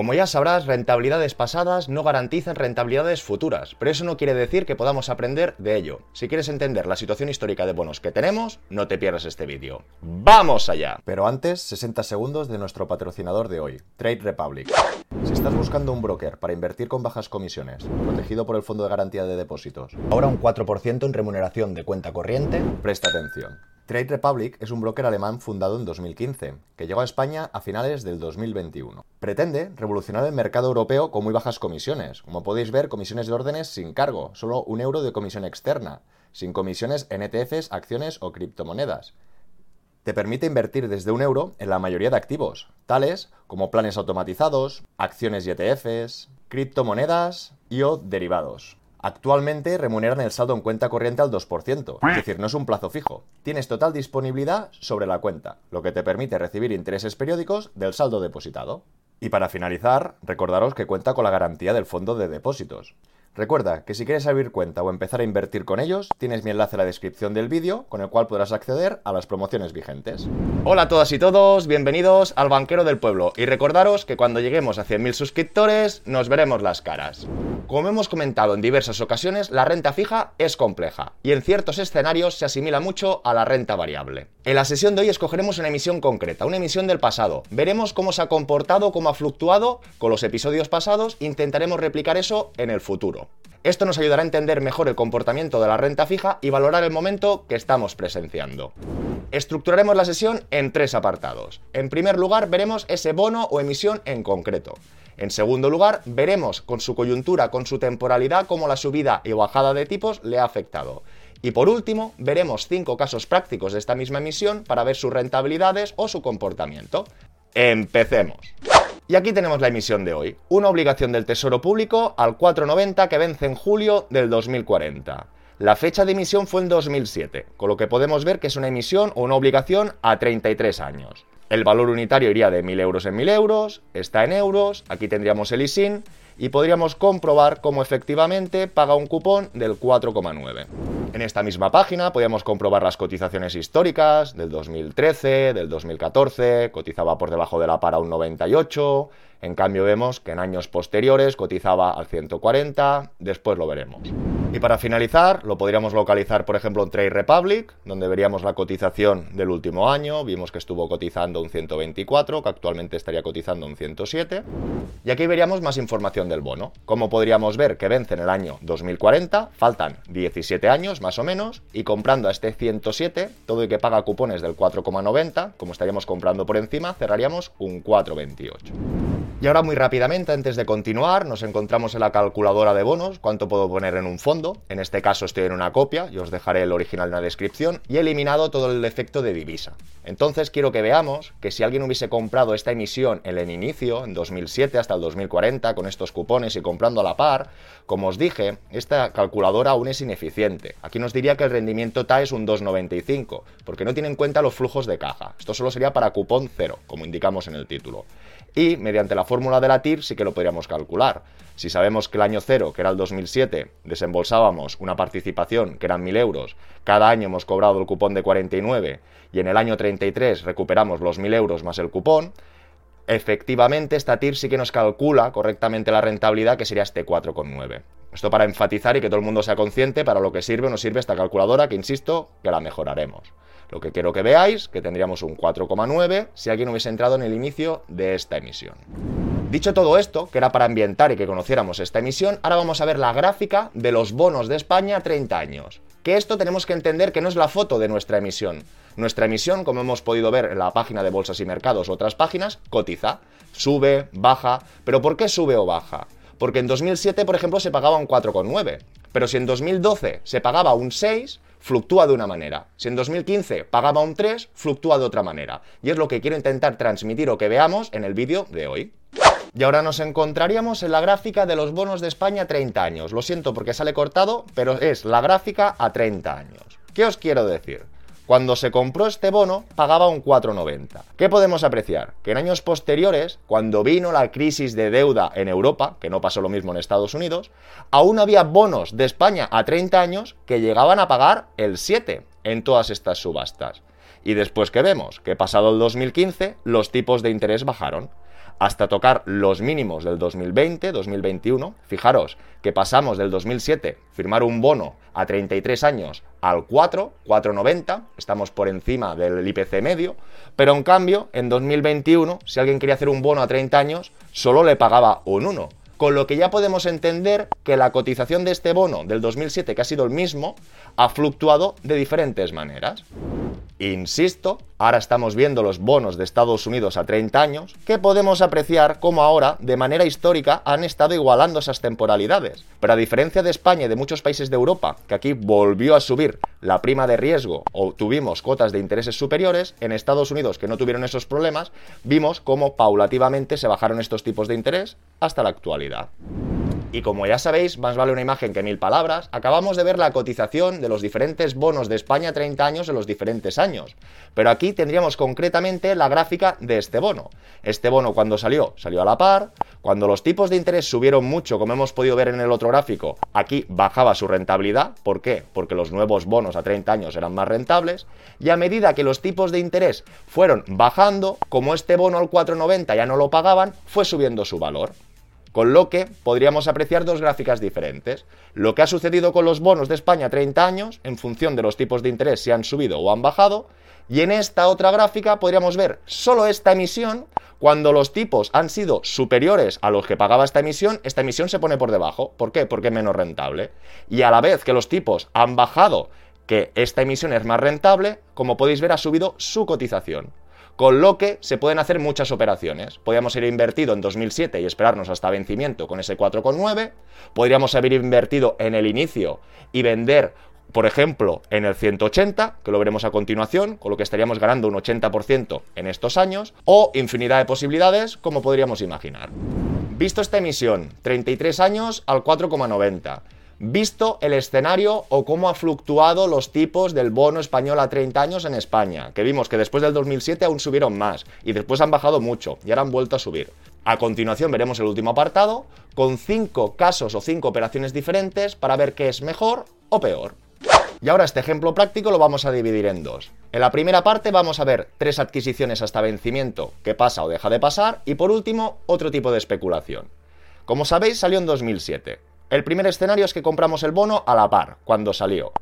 Como ya sabrás, rentabilidades pasadas no garantizan rentabilidades futuras, pero eso no quiere decir que podamos aprender de ello. Si quieres entender la situación histórica de bonos que tenemos, no te pierdas este vídeo. ¡Vamos allá! Pero antes, 60 segundos de nuestro patrocinador de hoy, Trade Republic. Si estás buscando un broker para invertir con bajas comisiones, protegido por el Fondo de Garantía de Depósitos, ahora un 4% en remuneración de cuenta corriente, presta atención. Trade Republic es un broker alemán fundado en 2015, que llegó a España a finales del 2021. Pretende revolucionar el mercado europeo con muy bajas comisiones. Como podéis ver, comisiones de órdenes sin cargo, solo un euro de comisión externa, sin comisiones en ETFs, acciones o criptomonedas. Te permite invertir desde un euro en la mayoría de activos, tales como planes automatizados, acciones y ETFs, criptomonedas y o derivados. Actualmente remuneran el saldo en cuenta corriente al 2%, es decir, no es un plazo fijo. Tienes total disponibilidad sobre la cuenta, lo que te permite recibir intereses periódicos del saldo depositado. Y para finalizar, recordaros que cuenta con la garantía del fondo de depósitos. Recuerda que si quieres abrir cuenta o empezar a invertir con ellos, tienes mi enlace en la descripción del vídeo con el cual podrás acceder a las promociones vigentes. Hola a todas y todos, bienvenidos al Banquero del Pueblo y recordaros que cuando lleguemos a 100.000 suscriptores nos veremos las caras. Como hemos comentado en diversas ocasiones, la renta fija es compleja y en ciertos escenarios se asimila mucho a la renta variable. En la sesión de hoy escogeremos una emisión concreta, una emisión del pasado. Veremos cómo se ha comportado, cómo ha fluctuado con los episodios pasados intentaremos replicar eso en el futuro. Esto nos ayudará a entender mejor el comportamiento de la renta fija y valorar el momento que estamos presenciando. Estructuraremos la sesión en tres apartados. En primer lugar, veremos ese bono o emisión en concreto. En segundo lugar, veremos con su coyuntura, con su temporalidad, cómo la subida y bajada de tipos le ha afectado. Y por último, veremos cinco casos prácticos de esta misma emisión para ver sus rentabilidades o su comportamiento. Empecemos. Y aquí tenemos la emisión de hoy, una obligación del Tesoro Público al 490 que vence en julio del 2040. La fecha de emisión fue en 2007, con lo que podemos ver que es una emisión o una obligación a 33 años. El valor unitario iría de 1.000 euros en 1.000 euros, está en euros, aquí tendríamos el ISIN y podríamos comprobar cómo efectivamente paga un cupón del 4,9. En esta misma página podíamos comprobar las cotizaciones históricas del 2013, del 2014, cotizaba por debajo de la para un 98, en cambio vemos que en años posteriores cotizaba al 140, después lo veremos. Y para finalizar, lo podríamos localizar por ejemplo en Trade Republic, donde veríamos la cotización del último año, vimos que estuvo cotizando un 124, que actualmente estaría cotizando un 107. Y aquí veríamos más información del bono. Como podríamos ver que vence en el año 2040, faltan 17 años más o menos, y comprando a este 107, todo y que paga cupones del 4,90, como estaríamos comprando por encima, cerraríamos un 4,28. Y ahora muy rápidamente, antes de continuar, nos encontramos en la calculadora de bonos, cuánto puedo poner en un fondo. En este caso estoy en una copia, y os dejaré el original en la descripción, y he eliminado todo el efecto de divisa. Entonces quiero que veamos que si alguien hubiese comprado esta emisión en el inicio, en 2007 hasta el 2040, con estos cupones y comprando a la par, como os dije, esta calculadora aún es ineficiente. Aquí nos diría que el rendimiento TAE es un 2,95, porque no tiene en cuenta los flujos de caja. Esto solo sería para cupón cero, como indicamos en el título y mediante la fórmula de la TIR sí que lo podríamos calcular. Si sabemos que el año cero, que era el 2007, desembolsábamos una participación que eran 1.000 euros, cada año hemos cobrado el cupón de 49 y en el año 33 recuperamos los 1.000 euros más el cupón, efectivamente esta TIR sí que nos calcula correctamente la rentabilidad que sería este 4,9. Esto para enfatizar y que todo el mundo sea consciente para lo que sirve o no sirve esta calculadora, que insisto, que la mejoraremos. Lo que quiero que veáis, que tendríamos un 4,9 si alguien hubiese entrado en el inicio de esta emisión. Dicho todo esto, que era para ambientar y que conociéramos esta emisión, ahora vamos a ver la gráfica de los bonos de España a 30 años. Que esto tenemos que entender que no es la foto de nuestra emisión. Nuestra emisión, como hemos podido ver en la página de Bolsas y Mercados o otras páginas, cotiza, sube, baja. ¿Pero por qué sube o baja? Porque en 2007, por ejemplo, se pagaba un 4,9. Pero si en 2012 se pagaba un 6, fluctúa de una manera. Si en 2015 pagaba un 3, fluctúa de otra manera. Y es lo que quiero intentar transmitir o que veamos en el vídeo de hoy. Y ahora nos encontraríamos en la gráfica de los bonos de España a 30 años. Lo siento porque sale cortado, pero es la gráfica a 30 años. ¿Qué os quiero decir? Cuando se compró este bono pagaba un 4,90. ¿Qué podemos apreciar? Que en años posteriores, cuando vino la crisis de deuda en Europa, que no pasó lo mismo en Estados Unidos, aún había bonos de España a 30 años que llegaban a pagar el 7 en todas estas subastas. Y después que vemos que pasado el 2015 los tipos de interés bajaron. Hasta tocar los mínimos del 2020, 2021. Fijaros que pasamos del 2007, firmar un bono a 33 años, al 4, 4,90, estamos por encima del IPC medio, pero en cambio, en 2021, si alguien quería hacer un bono a 30 años, solo le pagaba un 1 con lo que ya podemos entender que la cotización de este bono del 2007, que ha sido el mismo, ha fluctuado de diferentes maneras. Insisto, ahora estamos viendo los bonos de Estados Unidos a 30 años, que podemos apreciar como ahora, de manera histórica, han estado igualando esas temporalidades. Pero a diferencia de España y de muchos países de Europa, que aquí volvió a subir la prima de riesgo o tuvimos cotas de intereses superiores, en Estados Unidos, que no tuvieron esos problemas, vimos cómo paulativamente se bajaron estos tipos de interés hasta la actualidad. Y como ya sabéis, más vale una imagen que mil palabras, acabamos de ver la cotización de los diferentes bonos de España 30 años en los diferentes años. Pero aquí tendríamos concretamente la gráfica de este bono. Este bono cuando salió, salió a la par. Cuando los tipos de interés subieron mucho, como hemos podido ver en el otro gráfico, aquí bajaba su rentabilidad. ¿Por qué? Porque los nuevos bonos a 30 años eran más rentables. Y a medida que los tipos de interés fueron bajando, como este bono al 4,90 ya no lo pagaban, fue subiendo su valor. Con lo que podríamos apreciar dos gráficas diferentes. Lo que ha sucedido con los bonos de España a 30 años, en función de los tipos de interés si han subido o han bajado. Y en esta otra gráfica podríamos ver solo esta emisión. Cuando los tipos han sido superiores a los que pagaba esta emisión, esta emisión se pone por debajo. ¿Por qué? Porque es menos rentable. Y a la vez que los tipos han bajado, que esta emisión es más rentable, como podéis ver ha subido su cotización con lo que se pueden hacer muchas operaciones. Podríamos ir invertido en 2007 y esperarnos hasta vencimiento con ese 4,9. Podríamos haber invertido en el inicio y vender por ejemplo, en el 180, que lo veremos a continuación, con lo que estaríamos ganando un 80% en estos años, o infinidad de posibilidades, como podríamos imaginar. Visto esta emisión, 33 años al 4,90 visto el escenario o cómo ha fluctuado los tipos del bono español a 30 años en España, que vimos que después del 2007 aún subieron más y después han bajado mucho y ahora han vuelto a subir. A continuación veremos el último apartado con cinco casos o cinco operaciones diferentes para ver qué es mejor o peor. Y ahora este ejemplo práctico lo vamos a dividir en dos. En la primera parte vamos a ver tres adquisiciones hasta vencimiento que pasa o deja de pasar y por último otro tipo de especulación. Como sabéis salió en 2007. El primer escenario es que compramos el bono a la par, cuando salió.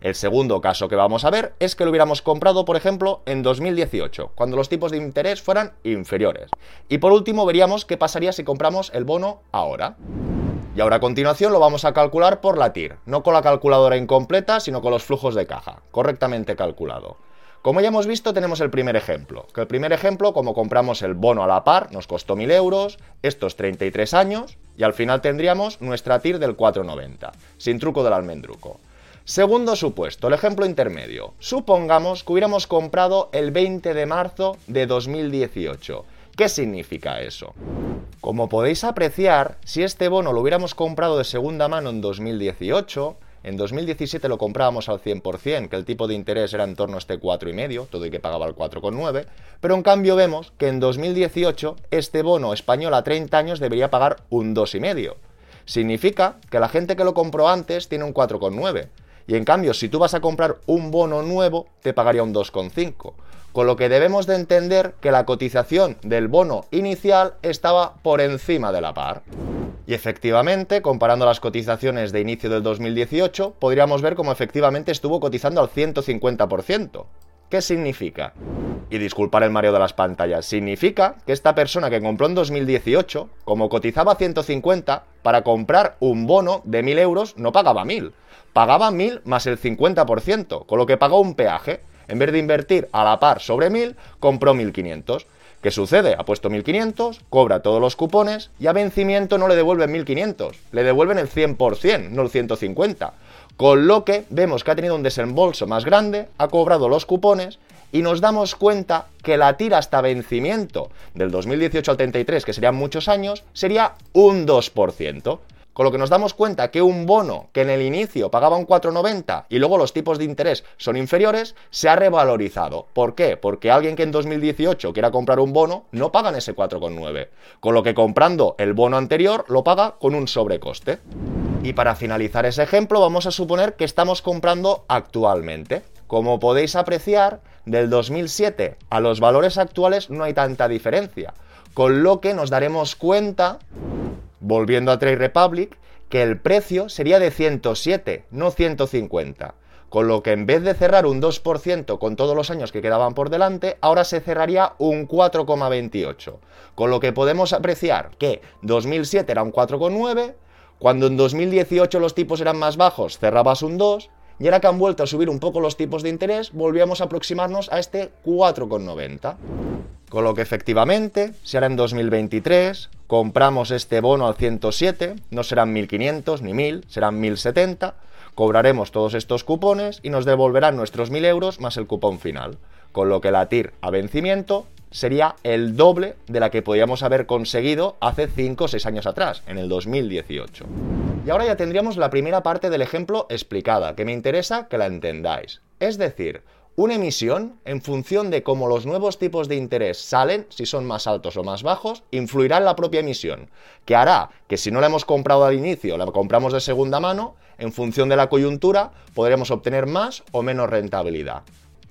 El segundo caso que vamos a ver es que lo hubiéramos comprado, por ejemplo, en 2018, cuando los tipos de interés fueran inferiores. Y por último veríamos qué pasaría si compramos el bono ahora. Y ahora a continuación lo vamos a calcular por la TIR, no con la calculadora incompleta, sino con los flujos de caja, correctamente calculado. Como ya hemos visto, tenemos el primer ejemplo. Que el primer ejemplo, como compramos el bono a la par, nos costó 1.000 euros, estos 33 años, y al final tendríamos nuestra TIR del 4,90, sin truco del almendruco. Segundo supuesto, el ejemplo intermedio. Supongamos que hubiéramos comprado el 20 de marzo de 2018. ¿Qué significa eso? Como podéis apreciar, si este bono lo hubiéramos comprado de segunda mano en 2018, en 2017 lo comprábamos al 100%, que el tipo de interés era en torno a este 4,5, todo y que pagaba el 4,9, pero en cambio vemos que en 2018 este bono español a 30 años debería pagar un 2,5. Significa que la gente que lo compró antes tiene un 4,9. Y en cambio, si tú vas a comprar un bono nuevo, te pagaría un 2,5. Con lo que debemos de entender que la cotización del bono inicial estaba por encima de la par. Y efectivamente, comparando las cotizaciones de inicio del 2018, podríamos ver cómo efectivamente estuvo cotizando al 150%. ¿Qué significa? Y disculpar el mareo de las pantallas, significa que esta persona que compró en 2018, como cotizaba 150, para comprar un bono de 1000 euros no pagaba 1000, pagaba 1000 más el 50%, con lo que pagó un peaje. En vez de invertir a la par sobre 1000, compró 1500. ¿Qué sucede? Ha puesto 1.500, cobra todos los cupones y a vencimiento no le devuelven 1.500, le devuelven el 100%, no el 150%. Con lo que vemos que ha tenido un desembolso más grande, ha cobrado los cupones y nos damos cuenta que la tira hasta vencimiento del 2018 al 33, que serían muchos años, sería un 2% con lo que nos damos cuenta que un bono que en el inicio pagaba un 4,90 y luego los tipos de interés son inferiores, se ha revalorizado. ¿Por qué? Porque alguien que en 2018 quiera comprar un bono no paga en ese 4,9, con lo que comprando el bono anterior lo paga con un sobrecoste. Y para finalizar ese ejemplo vamos a suponer que estamos comprando actualmente. Como podéis apreciar, del 2007 a los valores actuales no hay tanta diferencia con lo que nos daremos cuenta, volviendo a Trade Republic, que el precio sería de 107, no 150. Con lo que en vez de cerrar un 2% con todos los años que quedaban por delante, ahora se cerraría un 4,28. Con lo que podemos apreciar que 2007 era un 4,9, cuando en 2018 los tipos eran más bajos cerrabas un 2, y ahora que han vuelto a subir un poco los tipos de interés, volvíamos a aproximarnos a este 4,90. Con lo que efectivamente, si ahora en 2023 compramos este bono al 107, no serán 1.500 ni 1.000, serán 1.070, cobraremos todos estos cupones y nos devolverán nuestros 1.000 euros más el cupón final. Con lo que la TIR a vencimiento sería el doble de la que podíamos haber conseguido hace 5 o 6 años atrás, en el 2018. Y ahora ya tendríamos la primera parte del ejemplo explicada, que me interesa que la entendáis. Es decir, una emisión, en función de cómo los nuevos tipos de interés salen, si son más altos o más bajos, influirá en la propia emisión, que hará que si no la hemos comprado al inicio, la compramos de segunda mano, en función de la coyuntura, podremos obtener más o menos rentabilidad.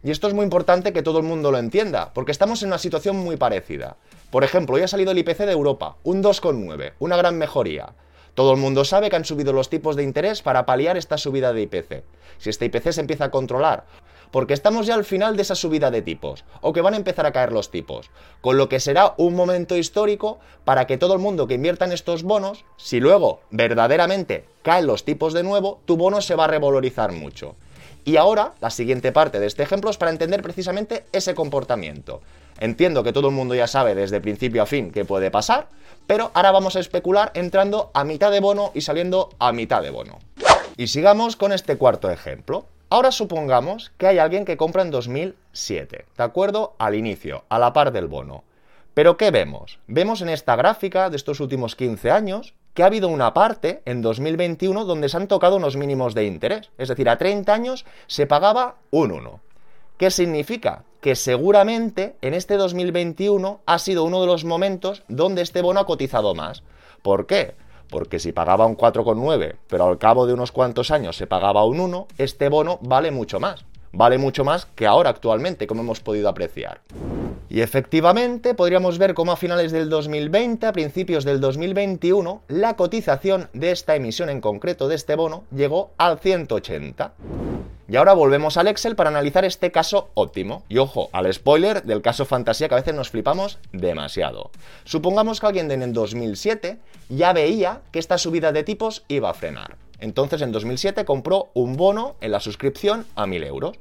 Y esto es muy importante que todo el mundo lo entienda, porque estamos en una situación muy parecida. Por ejemplo, hoy ha salido el IPC de Europa, un 2,9, una gran mejoría. Todo el mundo sabe que han subido los tipos de interés para paliar esta subida de IPC. Si este IPC se empieza a controlar porque estamos ya al final de esa subida de tipos, o que van a empezar a caer los tipos, con lo que será un momento histórico para que todo el mundo que invierta en estos bonos, si luego verdaderamente caen los tipos de nuevo, tu bono se va a revalorizar mucho. Y ahora, la siguiente parte de este ejemplo es para entender precisamente ese comportamiento. Entiendo que todo el mundo ya sabe desde principio a fin qué puede pasar, pero ahora vamos a especular entrando a mitad de bono y saliendo a mitad de bono. Y sigamos con este cuarto ejemplo. Ahora supongamos que hay alguien que compra en 2007, ¿de acuerdo? Al inicio, a la par del bono. Pero ¿qué vemos? Vemos en esta gráfica de estos últimos 15 años que ha habido una parte en 2021 donde se han tocado unos mínimos de interés. Es decir, a 30 años se pagaba un 1. ¿Qué significa? Que seguramente en este 2021 ha sido uno de los momentos donde este bono ha cotizado más. ¿Por qué? Porque si pagaba un 4,9, pero al cabo de unos cuantos años se pagaba un 1, este bono vale mucho más. Vale mucho más que ahora actualmente, como hemos podido apreciar. Y efectivamente podríamos ver cómo a finales del 2020, a principios del 2021, la cotización de esta emisión en concreto de este bono llegó al 180. Y ahora volvemos al Excel para analizar este caso óptimo. Y ojo, al spoiler del caso fantasía que a veces nos flipamos demasiado. Supongamos que alguien en el 2007 ya veía que esta subida de tipos iba a frenar. Entonces en 2007 compró un bono en la suscripción a 1000 euros.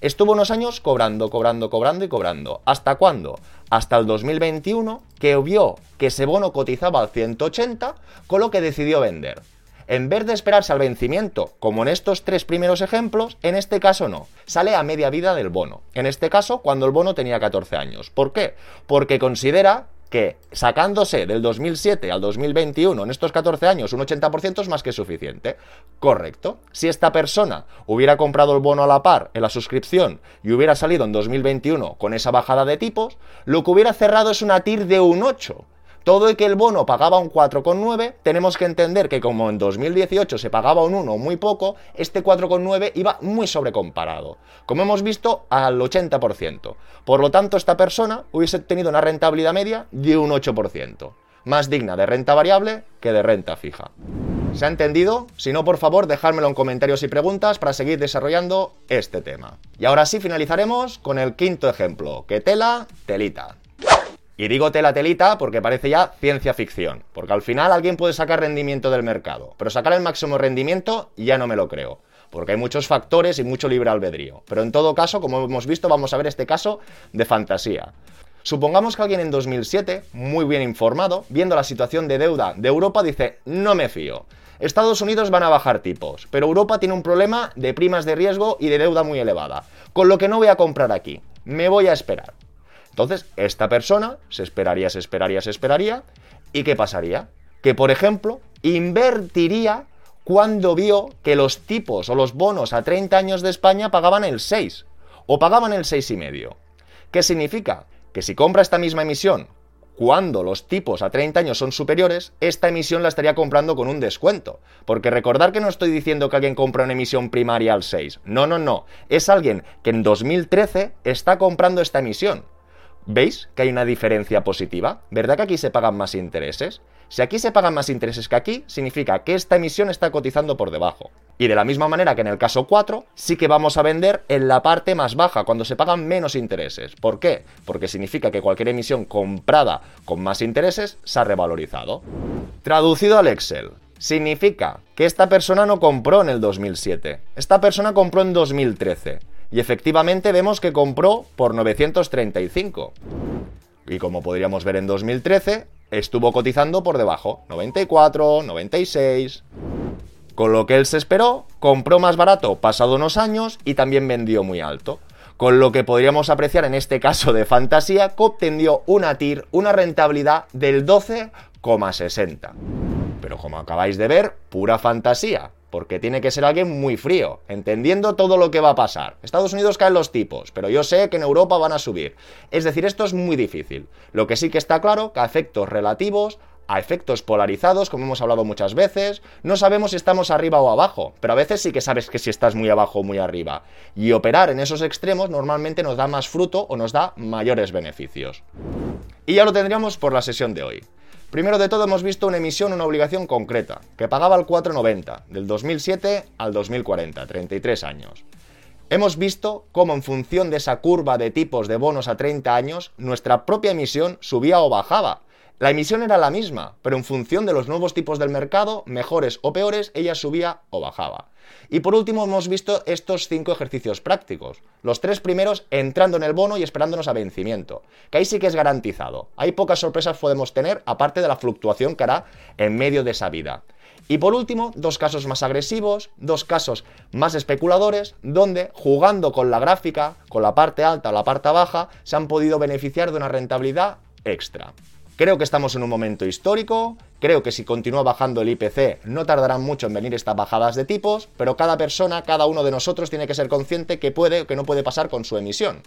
Estuvo unos años cobrando, cobrando, cobrando y cobrando. ¿Hasta cuándo? Hasta el 2021, que vio que ese bono cotizaba al 180, con lo que decidió vender en vez de esperarse al vencimiento, como en estos tres primeros ejemplos, en este caso no, sale a media vida del bono. En este caso, cuando el bono tenía 14 años. ¿Por qué? Porque considera que sacándose del 2007 al 2021 en estos 14 años un 80% es más que suficiente. Correcto. Si esta persona hubiera comprado el bono a la par en la suscripción y hubiera salido en 2021 con esa bajada de tipos, lo que hubiera cerrado es una TIR de un 8 todo y que el bono pagaba un 4,9, tenemos que entender que como en 2018 se pagaba un 1 muy poco, este 4,9 iba muy sobrecomparado, como hemos visto al 80%. Por lo tanto, esta persona hubiese tenido una rentabilidad media de un 8%, más digna de renta variable que de renta fija. ¿Se ha entendido? Si no, por favor, dejármelo en comentarios y preguntas para seguir desarrollando este tema. Y ahora sí finalizaremos con el quinto ejemplo, que tela, telita. Y digo tela telita porque parece ya ciencia ficción, porque al final alguien puede sacar rendimiento del mercado, pero sacar el máximo rendimiento ya no me lo creo, porque hay muchos factores y mucho libre albedrío. Pero en todo caso, como hemos visto, vamos a ver este caso de fantasía. Supongamos que alguien en 2007, muy bien informado, viendo la situación de deuda de Europa, dice, no me fío. Estados Unidos van a bajar tipos, pero Europa tiene un problema de primas de riesgo y de deuda muy elevada, con lo que no voy a comprar aquí, me voy a esperar. Entonces, esta persona se esperaría, se esperaría, se esperaría. ¿Y qué pasaría? Que, por ejemplo, invertiría cuando vio que los tipos o los bonos a 30 años de España pagaban el 6 o pagaban el 6,5. ¿Qué significa? Que si compra esta misma emisión cuando los tipos a 30 años son superiores, esta emisión la estaría comprando con un descuento. Porque recordar que no estoy diciendo que alguien compra una emisión primaria al 6. No, no, no. Es alguien que en 2013 está comprando esta emisión ¿Veis que hay una diferencia positiva? ¿Verdad que aquí se pagan más intereses? Si aquí se pagan más intereses que aquí, significa que esta emisión está cotizando por debajo. Y de la misma manera que en el caso 4, sí que vamos a vender en la parte más baja, cuando se pagan menos intereses. ¿Por qué? Porque significa que cualquier emisión comprada con más intereses se ha revalorizado. Traducido al Excel, significa que esta persona no compró en el 2007, esta persona compró en 2013. Y efectivamente vemos que compró por 935. Y como podríamos ver en 2013, estuvo cotizando por debajo, 94, 96. Con lo que él se esperó, compró más barato pasado unos años y también vendió muy alto. Con lo que podríamos apreciar en este caso de fantasía que obtendió una TIR, una rentabilidad del 12,60. Pero como acabáis de ver, pura fantasía porque tiene que ser alguien muy frío, entendiendo todo lo que va a pasar. Estados Unidos caen los tipos, pero yo sé que en Europa van a subir. Es decir, esto es muy difícil. Lo que sí que está claro, que a efectos relativos, a efectos polarizados, como hemos hablado muchas veces, no sabemos si estamos arriba o abajo, pero a veces sí que sabes que si estás muy abajo o muy arriba. Y operar en esos extremos normalmente nos da más fruto o nos da mayores beneficios. Y ya lo tendríamos por la sesión de hoy. Primero de todo hemos visto una emisión, una obligación concreta, que pagaba el 4,90, del 2007 al 2040, 33 años. Hemos visto cómo en función de esa curva de tipos de bonos a 30 años, nuestra propia emisión subía o bajaba, la emisión era la misma, pero en función de los nuevos tipos del mercado, mejores o peores, ella subía o bajaba. Y por último hemos visto estos cinco ejercicios prácticos. Los tres primeros entrando en el bono y esperándonos a vencimiento, que ahí sí que es garantizado. Hay pocas sorpresas podemos tener, aparte de la fluctuación que hará en medio de esa vida. Y por último, dos casos más agresivos, dos casos más especuladores, donde jugando con la gráfica, con la parte alta o la parte baja, se han podido beneficiar de una rentabilidad extra. Creo que estamos en un momento histórico, creo que si continúa bajando el IPC no tardarán mucho en venir estas bajadas de tipos, pero cada persona, cada uno de nosotros tiene que ser consciente que puede o que no puede pasar con su emisión.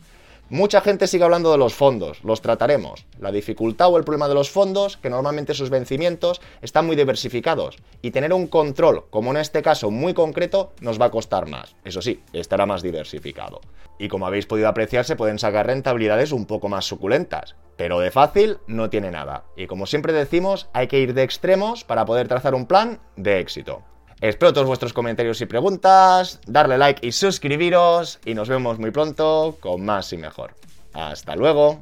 Mucha gente sigue hablando de los fondos, los trataremos. La dificultad o el problema de los fondos, que normalmente sus vencimientos están muy diversificados, y tener un control, como en este caso muy concreto, nos va a costar más. Eso sí, estará más diversificado. Y como habéis podido apreciar, se pueden sacar rentabilidades un poco más suculentas. Pero de fácil no tiene nada. Y como siempre decimos, hay que ir de extremos para poder trazar un plan de éxito. Espero todos vuestros comentarios y preguntas, darle like y suscribiros y nos vemos muy pronto con más y mejor. Hasta luego.